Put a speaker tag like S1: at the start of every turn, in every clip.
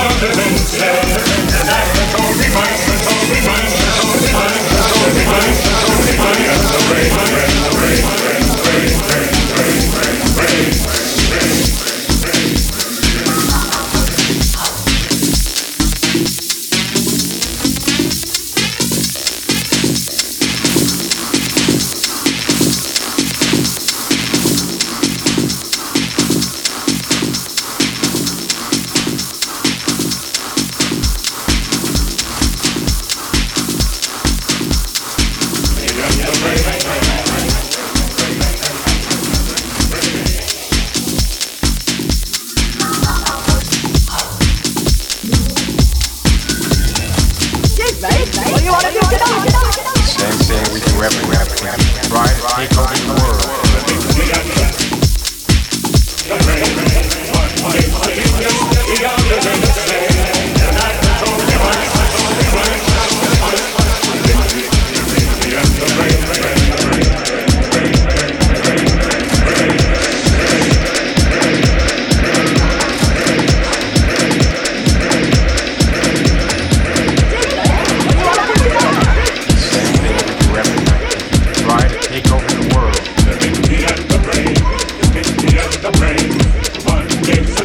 S1: Try take over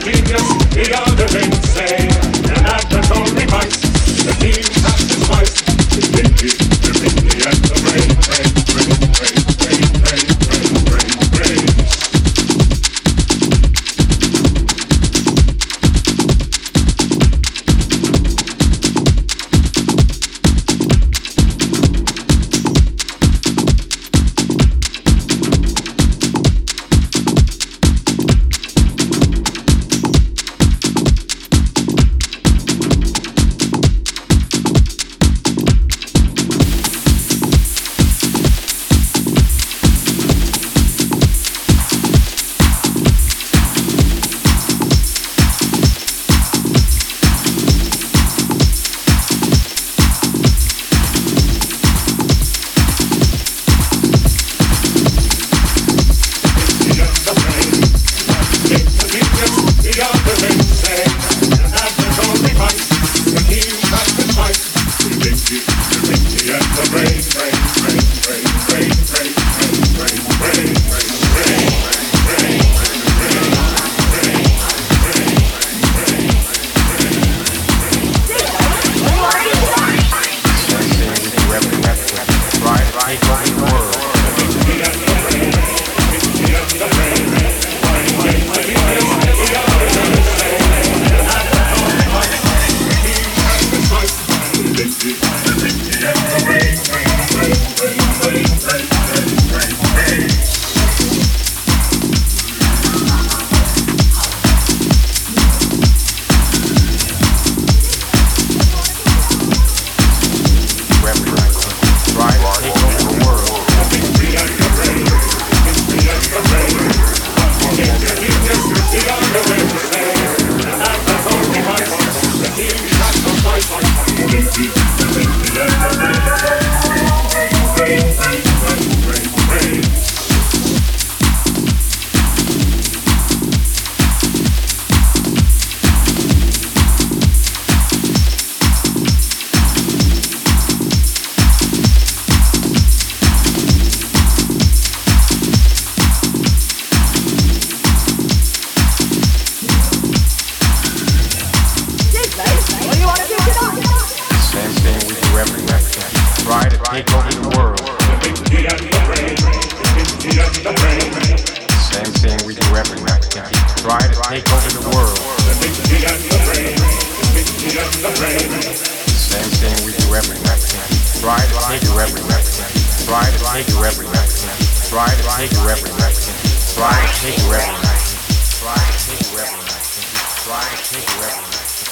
S1: genius beyond the ring, say. trying to take over the world. Same thing we do every night. Try to take her every night. Try to take her every night. Try to take her every night. Try to take every night. Try to take every night. Try to take every night.